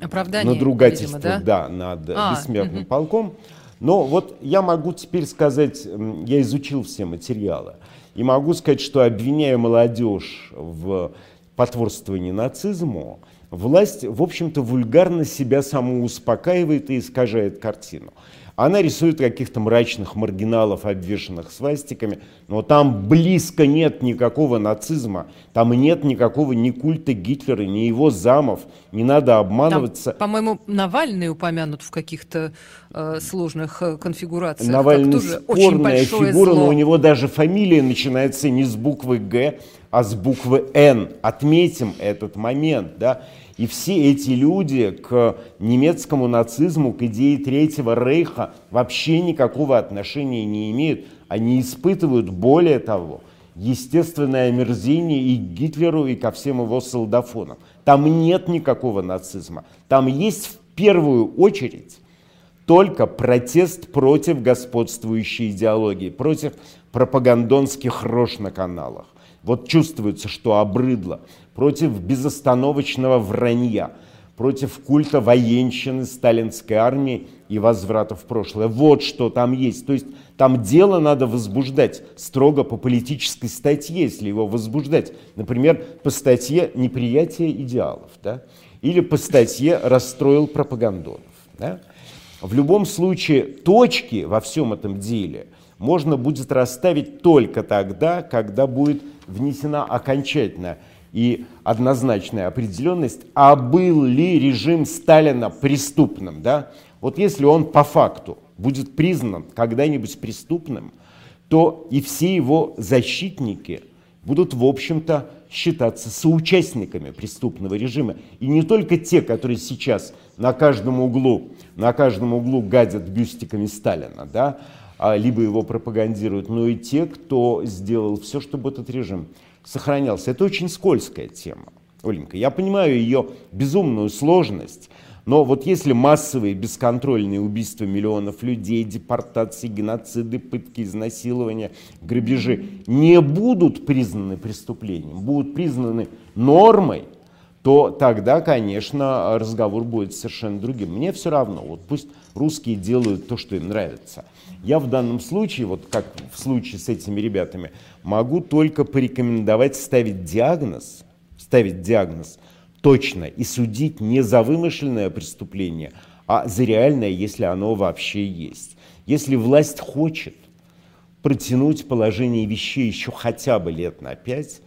Оправдание, надругательство видимо, да? Да, над а, бессмертным угу. полком. Но вот я могу теперь сказать, я изучил все материалы, и могу сказать, что обвиняя молодежь в потворствовании нацизму, власть, в общем-то, вульгарно себя саму успокаивает и искажает картину. Она рисует каких-то мрачных маргиналов, обвешанных свастиками, но там близко нет никакого нацизма, там нет никакого ни культа Гитлера, ни его замов, не надо обманываться. по-моему, Навальный упомянут в каких-то э, сложных э, конфигурациях. Навальный спорная фигура, зло. но у него даже фамилия начинается не с буквы «Г», а с буквы «Н». Отметим этот момент, да. И все эти люди к немецкому нацизму, к идее Третьего Рейха вообще никакого отношения не имеют. Они испытывают, более того, естественное омерзение и к Гитлеру, и ко всем его солдафонам. Там нет никакого нацизма. Там есть в первую очередь только протест против господствующей идеологии, против пропагандонских рож на каналах. Вот чувствуется, что обрыдло против безостановочного вранья, против культа военщины сталинской армии и возврата в прошлое. Вот что там есть. То есть там дело надо возбуждать строго по политической статье, если его возбуждать. Например, по статье «Неприятие идеалов». Да? Или по статье «Расстроил пропагандонов». Да? В любом случае точки во всем этом деле можно будет расставить только тогда, когда будет внесена окончательная и однозначная определенность, а был ли режим Сталина преступным. Да? Вот если он по факту будет признан когда-нибудь преступным, то и все его защитники будут, в общем-то, считаться соучастниками преступного режима. И не только те, которые сейчас на каждом углу, на каждом углу гадят бюстиками Сталина, да, а, либо его пропагандируют, но и те, кто сделал все, чтобы этот режим сохранялся. Это очень скользкая тема, Оленька. Я понимаю ее безумную сложность, но вот если массовые бесконтрольные убийства миллионов людей, депортации, геноциды, пытки, изнасилования, грабежи не будут признаны преступлением, будут признаны нормой, то тогда, конечно, разговор будет совершенно другим. Мне все равно, вот пусть русские делают то, что им нравится. Я в данном случае, вот как в случае с этими ребятами, могу только порекомендовать ставить диагноз, ставить диагноз точно и судить не за вымышленное преступление, а за реальное, если оно вообще есть. Если власть хочет протянуть положение вещей еще хотя бы лет на пять,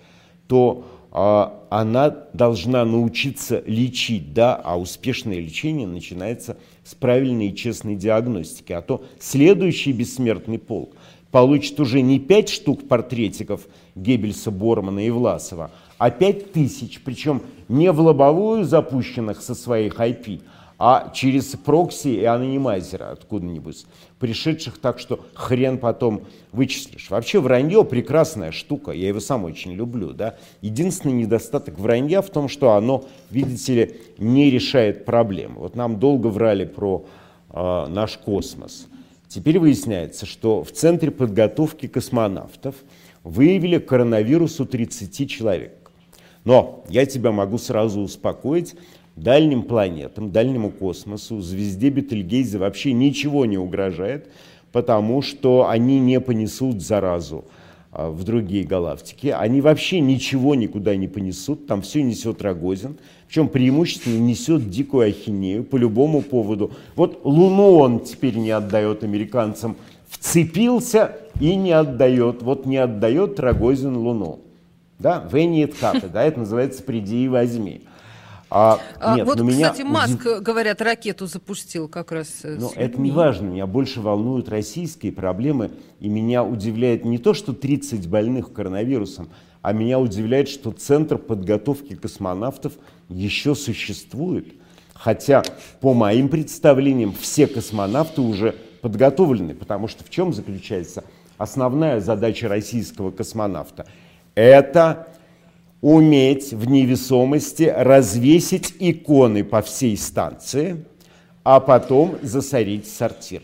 то она должна научиться лечить, да, а успешное лечение начинается с правильной и честной диагностики. А то следующий бессмертный полк получит уже не пять штук портретиков Геббельса, Бормана и Власова, а пять тысяч, причем не в лобовую запущенных со своих IP, а через прокси и анонимайзера откуда-нибудь, пришедших так, что хрен потом вычислишь. Вообще вранье прекрасная штука, я его сам очень люблю. Да? Единственный недостаток вранья в том, что оно, видите ли, не решает проблем. Вот нам долго врали про э, наш космос. Теперь выясняется, что в Центре подготовки космонавтов выявили коронавирус у 30 человек. Но я тебя могу сразу успокоить, дальним планетам, дальнему космосу, звезде Бетельгейзе вообще ничего не угрожает, потому что они не понесут заразу а, в другие галактики. Они вообще ничего никуда не понесут, там все несет Рогозин, причем преимущественно несет дикую ахинею по любому поводу. Вот Луну он теперь не отдает американцам, вцепился и не отдает. Вот не отдает Рогозин Луну. Да, Венни да, это называется «приди и возьми». А, а, нет, вот, меня... кстати, Маск, говорят, ракету запустил как раз э, Но это не важно. Меня больше волнуют российские проблемы. И меня удивляет не то, что 30 больных коронавирусом, а меня удивляет, что Центр подготовки космонавтов еще существует. Хотя, по моим представлениям, все космонавты уже подготовлены. Потому что в чем заключается основная задача российского космонавта? Это уметь в невесомости развесить иконы по всей станции, а потом засорить сортир.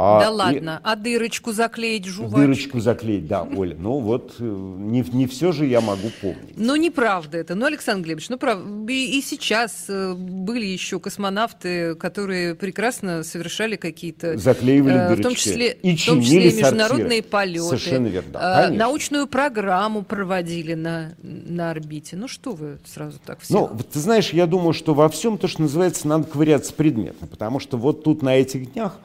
А, да ладно, а дырочку заклеить жвачкой? Дырочку заклеить, да, Оля. Ну вот, э, не, не все же я могу помнить. Ну, неправда это. Ну, Александр Глебович, ну, прав... и, и сейчас э, были еще космонавты, которые прекрасно совершали какие-то... Заклеивали э, дырочки. В том числе, и в том числе международные полеты. Совершенно верно, э, Научную программу проводили на, на орбите. Ну, что вы сразу так все... Ну, ты знаешь, я думаю, что во всем то, что называется, надо ковыряться предметно. Потому что вот тут на этих днях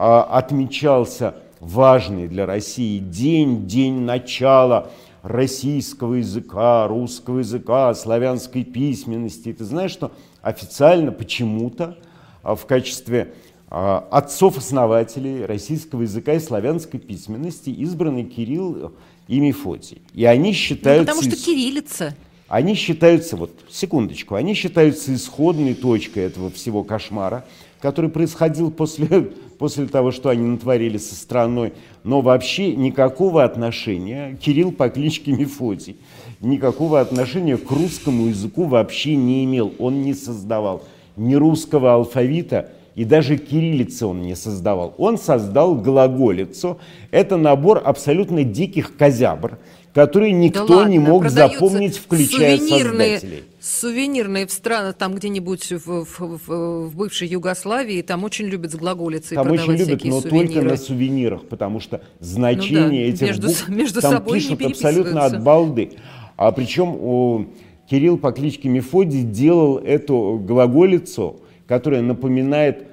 отмечался важный для России день, день начала российского языка, русского языка, славянской письменности. И ты знаешь, что официально почему-то а, в качестве а, отцов-основателей российского языка и славянской письменности избраны Кирилл и Мефодий. И они считаются... Ну, потому что кириллица. Они считаются, вот, секундочку, они считаются исходной точкой этого всего кошмара, который происходил после после того, что они натворили со страной, но вообще никакого отношения Кирилл по кличке Мефодий, никакого отношения к русскому языку вообще не имел. Он не создавал ни русского алфавита, и даже кириллицы он не создавал. Он создал глаголицу. Это набор абсолютно диких козябр, которые никто да ладно, не мог запомнить, включая создателей сувенирные в странах, там где-нибудь в, в, в, бывшей Югославии, там очень любят с глаголицей там продавать очень любят, но сувениры. только на сувенирах, потому что значение ну, да, этих между, букв между там собой пишут абсолютно от балды. А причем у Кирилл по кличке Мефодий делал эту глаголицу, которая напоминает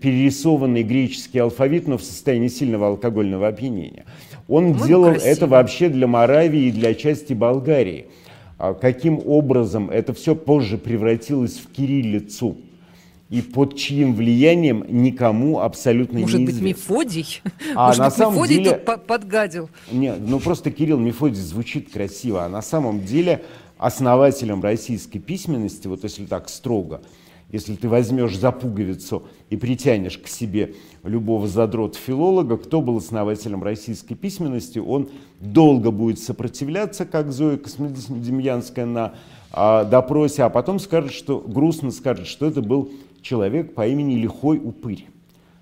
перерисованный греческий алфавит, но в состоянии сильного алкогольного опьянения. Он ну, делал красиво. это вообще для Моравии и для части Болгарии. А каким образом это все позже превратилось в кириллицу и под чьим влиянием никому абсолютно Может неизвестно. быть, Мефодий? А Может на быть, самом Мефодий деле- тут по- подгадил? Нет, ну просто Кирилл Мефодий звучит красиво, а на самом деле основателем российской письменности, вот если так строго, если ты возьмешь за пуговицу и притянешь к себе любого задрота-филолога, кто был основателем российской письменности, он долго будет сопротивляться, как Зоя Космодемьянская на а, допросе, а потом скажет, что грустно скажет, что это был человек по имени Лихой Упырь.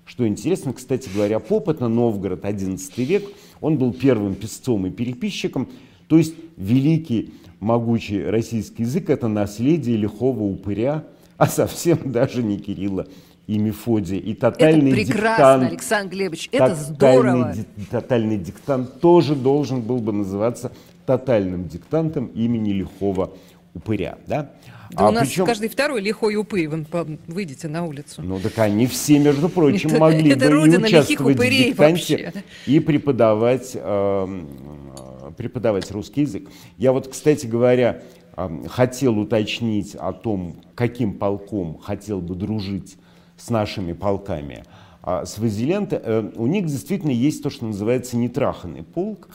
Что интересно, кстати говоря, Попотна, Новгород, XI век, он был первым писцом и переписчиком, то есть великий, могучий российский язык – это наследие лихого упыря, а совсем даже не Кирилла и Мефодия. И тотальный это прекрасно, диктант, Александр Глебович, это тотальный здорово. ди- тотальный диктант тоже должен был бы называться тотальным диктантом имени лихого упыря. Да? Да А у нас причем- каждый второй лихой упырь, вы выйдете на улицу. ну так они все, между прочим, Это- могли это бы и участвовать в диктанте вообще. и преподавать, эм, э, преподавать русский язык. Я вот, кстати говоря, хотел уточнить о том, каким полком хотел бы дружить с нашими полками а, Свазиленд. Э, У них действительно есть то, что называется нетраханный полк.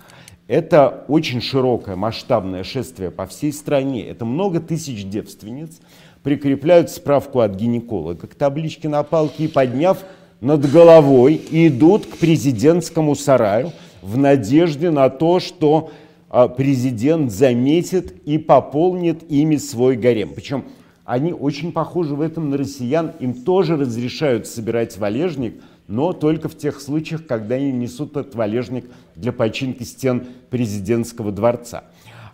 Это очень широкое, масштабное шествие по всей стране. Это много тысяч девственниц. Прикрепляют справку от гинеколога к табличке на палке и, подняв над головой, идут к президентскому сараю в надежде на то, что президент заметит и пополнит ими свой гарем. Причем они очень похожи в этом на россиян. Им тоже разрешают собирать валежник, но только в тех случаях, когда они несут этот валежник для починки стен президентского дворца.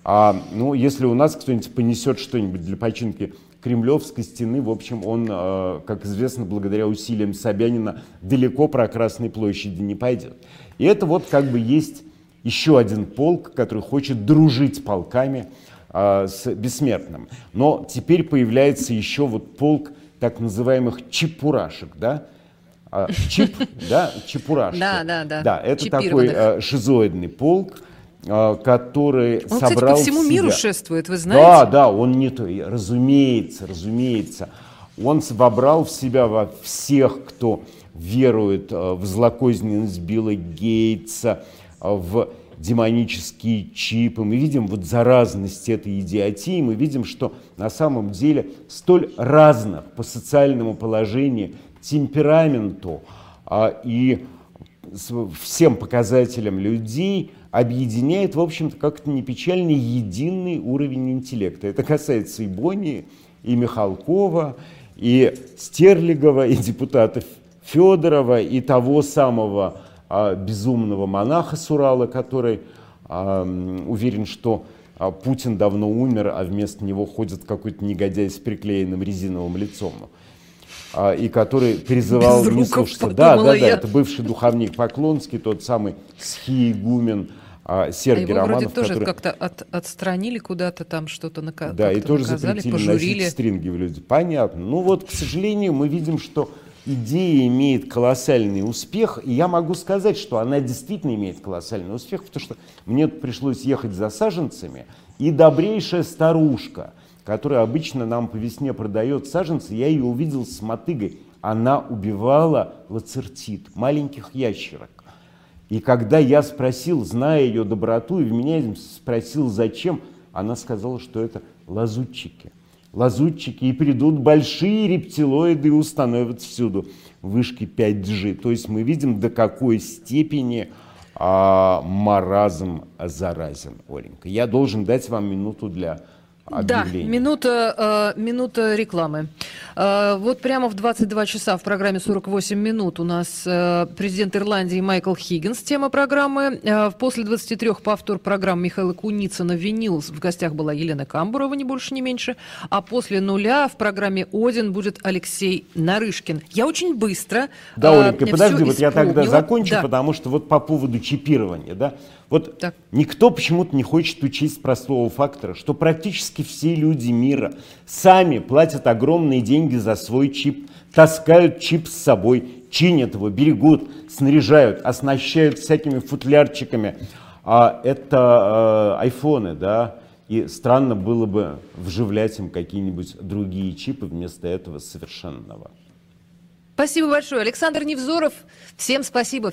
А, ну, если у нас кто-нибудь понесет что-нибудь для починки Кремлевской стены, в общем, он, э, как известно, благодаря усилиям Собянина, далеко про Красной площади не пойдет. И это вот как бы есть еще один полк, который хочет дружить полками а, с бессмертным. Но теперь появляется еще вот полк так называемых чепурашек, да? А, чип, да, чепурашки. Да, да, да. Да, это такой а, шизоидный полк, а, который Он, кстати, собрал по всему в миру себя- шествует, вы знаете? Да, да, он не то, разумеется, разумеется. Он с- вобрал в себя во всех, кто верует э, в злокозненность Билла Гейтса, э, в демонические чипы. Мы видим вот заразность этой идиотии, мы видим, что на самом деле столь разных по социальному положению, темпераменту а, и всем показателям людей объединяет, в общем-то, как-то не печально, единый уровень интеллекта. Это касается и Бонни, и Михалкова, и Стерлигова, и депутатов Федорова, и того самого а, безумного монаха с Урала, который а, уверен, что а, Путин давно умер, а вместо него ходит какой-то негодяй с приклеенным резиновым лицом а, и который призывал не Безруков, слушаться. Да, да, да, я. это бывший духовник Поклонский, тот самый схиегумен а, А Сергей его вроде Романов, тоже который... как-то от- отстранили куда-то там, что-то нака- Да, и тоже наказали, запретили пожурили. носить стринги в люди. Понятно. Ну вот, к сожалению, мы видим, что идея имеет колоссальный успех, и я могу сказать, что она действительно имеет колоссальный успех, потому что мне пришлось ехать за саженцами, и добрейшая старушка, которая обычно нам по весне продает саженцы, я ее увидел с мотыгой. Она убивала лацертит, маленьких ящерок. И когда я спросил, зная ее доброту, и в меня спросил, зачем, она сказала, что это лазутчики. Лазутчики, и придут большие рептилоиды и установят всюду вышки 5G. То есть мы видим, до какой степени а, маразм заразен, Оленька. Я должен дать вам минуту для Да, объявления. минута, э, минута рекламы. Э, вот прямо в 22 часа в программе 48 минут у нас э, президент Ирландии Майкл Хиггинс, тема программы. Э, после 23 повтор программы Михаила Куницына «Винил» в гостях была Елена Камбурова, не больше, не меньше. А после нуля в программе «Один» будет Алексей Нарышкин. Я очень быстро Да, э, Оленька, подожди, вот я тогда закончу, Да. потому что вот по поводу чипирования, да, вот Так. никто почему-то не хочет учесть простого фактора, что практически все люди мира сами платят огромные деньги за свой чип, таскают чип с собой, чинят его, берегут, снаряжают, оснащают всякими футлярчиками. А это э, айфоны, да, и странно было бы вживлять им какие-нибудь другие чипы вместо этого совершенного. Спасибо большое. Александр Невзоров, всем спасибо.